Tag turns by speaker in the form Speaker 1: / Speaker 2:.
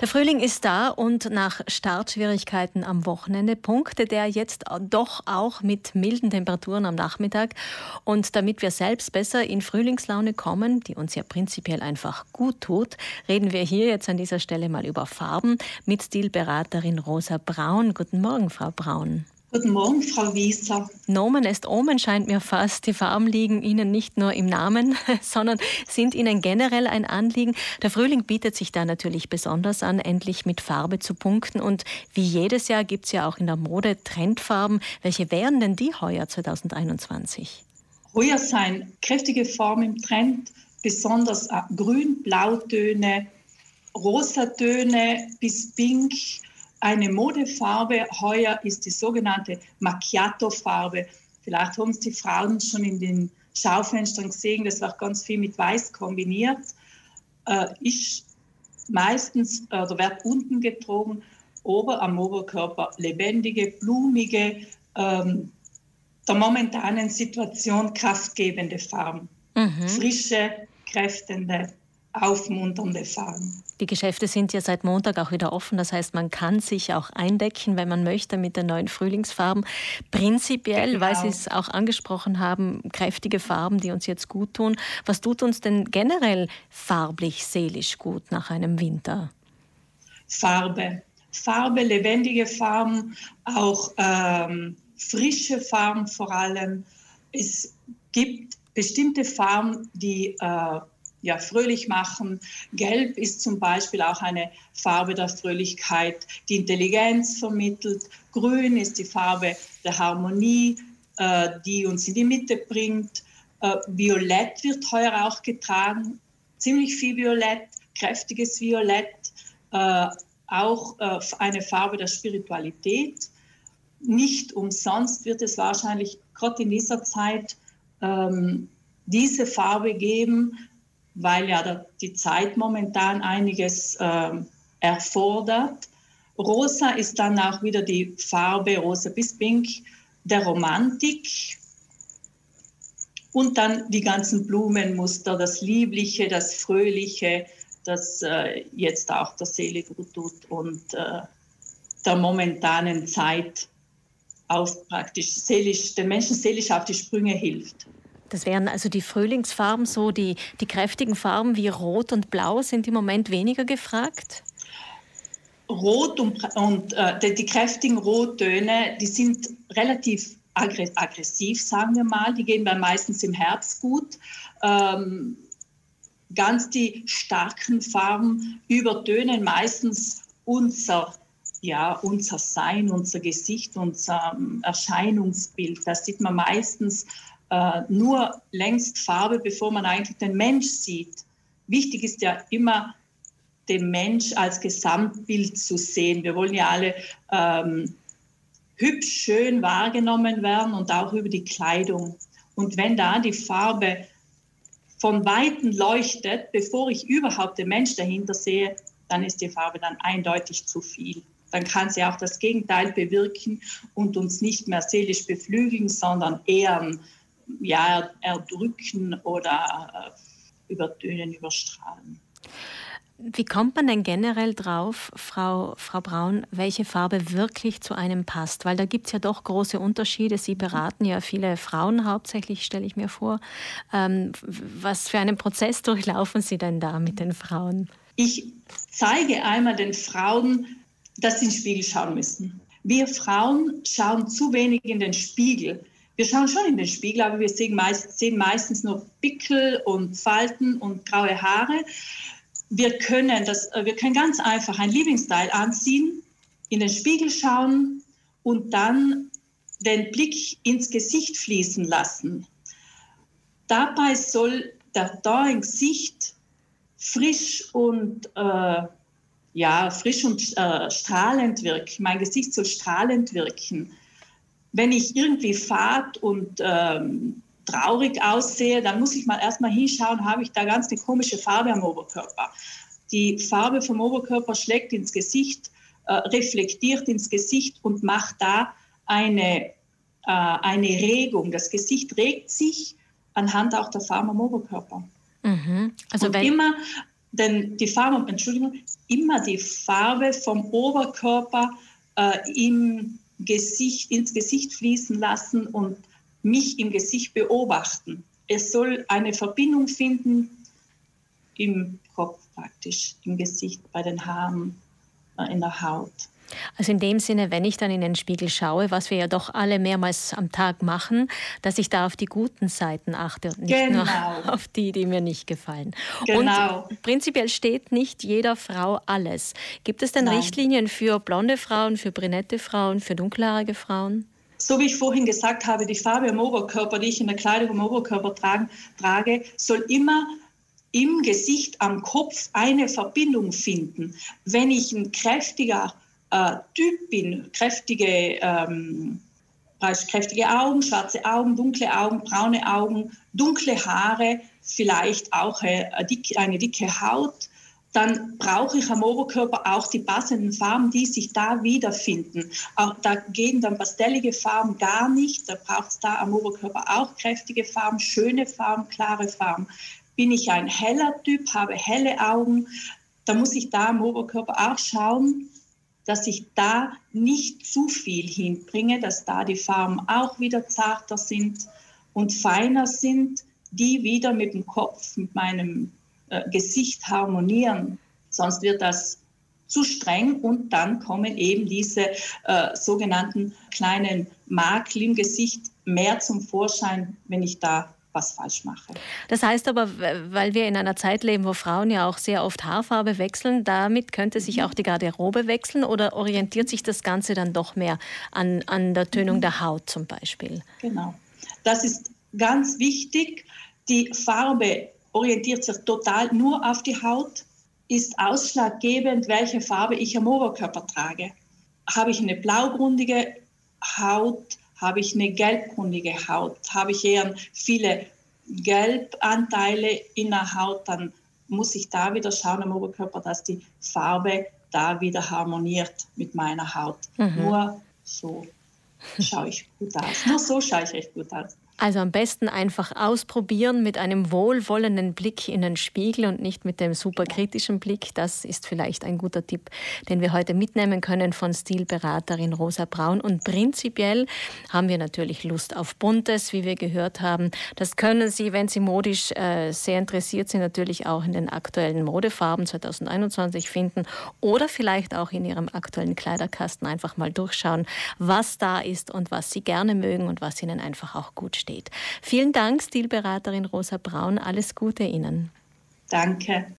Speaker 1: Der Frühling ist da und nach Startschwierigkeiten am Wochenende punktet er jetzt doch auch mit milden Temperaturen am Nachmittag. Und damit wir selbst besser in Frühlingslaune kommen, die uns ja prinzipiell einfach gut tut, reden wir hier jetzt an dieser Stelle mal über Farben mit Stilberaterin Rosa Braun. Guten Morgen, Frau Braun.
Speaker 2: Guten Morgen, Frau Wieser.
Speaker 1: Nomen ist Omen scheint mir fast. Die Farben liegen Ihnen nicht nur im Namen, sondern sind Ihnen generell ein Anliegen. Der Frühling bietet sich da natürlich besonders an, endlich mit Farbe zu punkten. Und wie jedes Jahr gibt es ja auch in der Mode Trendfarben. Welche wären denn die heuer 2021?
Speaker 2: Heuer seien kräftige Farben im Trend, besonders Grün-Blautöne, Rosatöne bis Pink eine Modefarbe heuer ist die sogenannte Macchiato-Farbe. Vielleicht haben es die Frauen schon in den Schaufenstern gesehen, das wird ganz viel mit Weiß kombiniert. Äh, ist meistens, oder wird unten getragen, ober am Oberkörper lebendige, blumige, ähm, der momentanen Situation kraftgebende Farben. Mhm. Frische, kräftende, aufmunternde Farben.
Speaker 1: Die Geschäfte sind ja seit Montag auch wieder offen. Das heißt, man kann sich auch eindecken, wenn man möchte, mit den neuen Frühlingsfarben. Prinzipiell, genau. weil Sie es auch angesprochen haben, kräftige Farben, die uns jetzt gut tun. Was tut uns denn generell farblich, seelisch gut nach einem Winter?
Speaker 2: Farbe. Farbe, lebendige Farben, auch ähm, frische Farben vor allem. Es gibt bestimmte Farben, die äh, ja, fröhlich machen. Gelb ist zum Beispiel auch eine Farbe der Fröhlichkeit, die Intelligenz vermittelt. Grün ist die Farbe der Harmonie, äh, die uns in die Mitte bringt. Äh, Violett wird heuer auch getragen, ziemlich viel Violett, kräftiges Violett, äh, auch äh, eine Farbe der Spiritualität. Nicht umsonst wird es wahrscheinlich gerade in dieser Zeit ähm, diese Farbe geben, weil ja die Zeit momentan einiges äh, erfordert. Rosa ist dann auch wieder die Farbe rosa bis pink der Romantik. Und dann die ganzen Blumenmuster, das Liebliche, das Fröhliche, das äh, jetzt auch der Seele gut tut und äh, der momentanen Zeit auch praktisch seelisch, den Menschen seelisch auf die Sprünge hilft.
Speaker 1: Das wären also die Frühlingsfarben, so die, die kräftigen Farben wie Rot und Blau sind im Moment weniger gefragt?
Speaker 2: Rot und, und äh, die, kräftigen Rottöne, die sind relativ aggressiv, sagen wir mal. Die gehen dann meistens im Herbst gut. Ähm, ganz die starken Farben übertönen meistens unser, ja, unser Sein, unser Gesicht, unser ähm, Erscheinungsbild. Das sieht man meistens äh, nur längst Farbe, bevor man eigentlich den Mensch sieht. Wichtig ist ja immer, den Mensch als Gesamtbild zu sehen. Wir wollen ja alle ähm, hübsch, schön wahrgenommen werden und auch über die Kleidung. Und wenn da die Farbe von Weitem leuchtet, bevor ich überhaupt den Mensch dahinter sehe, dann ist die Farbe dann eindeutig zu viel. Dann kann sie auch das Gegenteil bewirken und uns nicht mehr seelisch beflügeln, sondern eher ja, erdrücken oder äh, übertönen, überstrahlen.
Speaker 1: Wie kommt man denn generell drauf, Frau, Frau Braun, welche Farbe wirklich zu einem passt? Weil da gibt es ja doch große Unterschiede. Sie beraten ja viele Frauen hauptsächlich, stelle ich mir vor. Ähm, was für einen Prozess durchlaufen Sie denn da mit den Frauen?
Speaker 2: Ich zeige einmal den Frauen, dass sie in den Spiegel schauen müssen. Wir Frauen schauen zu wenig in den Spiegel. Wir schauen schon in den Spiegel, aber wir sehen, meist, sehen meistens nur Pickel und Falten und graue Haare. Wir können, das, äh, wir können ganz einfach ein Lieblingsteil anziehen, in den Spiegel schauen und dann den Blick ins Gesicht fließen lassen. Dabei soll der im Gesicht frisch und äh, ja, frisch und äh, strahlend wirken. Mein Gesicht soll strahlend wirken wenn ich irgendwie fad und ähm, traurig aussehe, dann muss ich mal erstmal hinschauen, habe ich da ganz eine komische Farbe am Oberkörper. Die Farbe vom Oberkörper schlägt ins Gesicht, äh, reflektiert ins Gesicht und macht da eine, äh, eine Regung. Das Gesicht regt sich anhand auch der Farbe am Oberkörper. Mhm. Also und immer denn die Farbe, Entschuldigung, immer die Farbe vom Oberkörper äh, im Gesicht, ins Gesicht fließen lassen und mich im Gesicht beobachten. Es soll eine Verbindung finden im Kopf praktisch, im Gesicht, bei den Haaren, äh, in der Haut.
Speaker 1: Also in dem Sinne, wenn ich dann in den Spiegel schaue, was wir ja doch alle mehrmals am Tag machen, dass ich da auf die guten Seiten achte und nicht genau. nur auf die, die mir nicht gefallen. Genau. Und prinzipiell steht nicht jeder Frau alles. Gibt es denn Nein. Richtlinien für blonde Frauen, für brünette Frauen, für dunkelhaarige Frauen?
Speaker 2: So wie ich vorhin gesagt habe, die Farbe am Oberkörper, die ich in der Kleidung am Oberkörper tragen, trage, soll immer im Gesicht, am Kopf eine Verbindung finden. Wenn ich ein kräftiger äh, Typ kräftige, ähm, kräftige Augen, schwarze Augen, dunkle Augen, braune Augen, dunkle Haare, vielleicht auch eine, eine dicke Haut, dann brauche ich am Oberkörper auch die passenden Farben, die sich da wiederfinden. Auch da gehen dann pastellige Farben gar nicht. Da braucht es da am Oberkörper auch kräftige Farben, schöne Farben, klare Farben. Bin ich ein heller Typ, habe helle Augen, dann muss ich da am Oberkörper auch schauen, dass ich da nicht zu viel hinbringe, dass da die Farben auch wieder zarter sind und feiner sind, die wieder mit dem Kopf, mit meinem äh, Gesicht harmonieren. Sonst wird das zu streng und dann kommen eben diese äh, sogenannten kleinen Makel im Gesicht mehr zum Vorschein, wenn ich da was falsch mache.
Speaker 1: Das heißt aber, weil wir in einer Zeit leben, wo Frauen ja auch sehr oft Haarfarbe wechseln, damit könnte sich mhm. auch die Garderobe wechseln oder orientiert sich das Ganze dann doch mehr an, an der Tönung mhm. der Haut zum Beispiel?
Speaker 2: Genau. Das ist ganz wichtig. Die Farbe orientiert sich total nur auf die Haut, ist ausschlaggebend, welche Farbe ich am Oberkörper trage. Habe ich eine blaugrundige Haut, habe ich eine gelbgründige Haut, habe ich eher viele Gelbanteile in der Haut, dann muss ich da wieder schauen am Oberkörper, dass die Farbe da wieder harmoniert mit meiner Haut. Mhm. Nur so schaue ich gut aus. Nur so schaue ich echt gut aus.
Speaker 1: Also am besten einfach ausprobieren mit einem wohlwollenden Blick in den Spiegel und nicht mit dem superkritischen Blick. Das ist vielleicht ein guter Tipp, den wir heute mitnehmen können von Stilberaterin Rosa Braun. Und prinzipiell haben wir natürlich Lust auf Buntes, wie wir gehört haben. Das können Sie, wenn Sie modisch äh, sehr interessiert sind, natürlich auch in den aktuellen Modefarben 2021 finden oder vielleicht auch in Ihrem aktuellen Kleiderkasten einfach mal durchschauen, was da ist und was Sie gerne mögen und was Ihnen einfach auch gut steht steht. Vielen Dank, Stilberaterin Rosa Braun. Alles Gute Ihnen.
Speaker 2: Danke.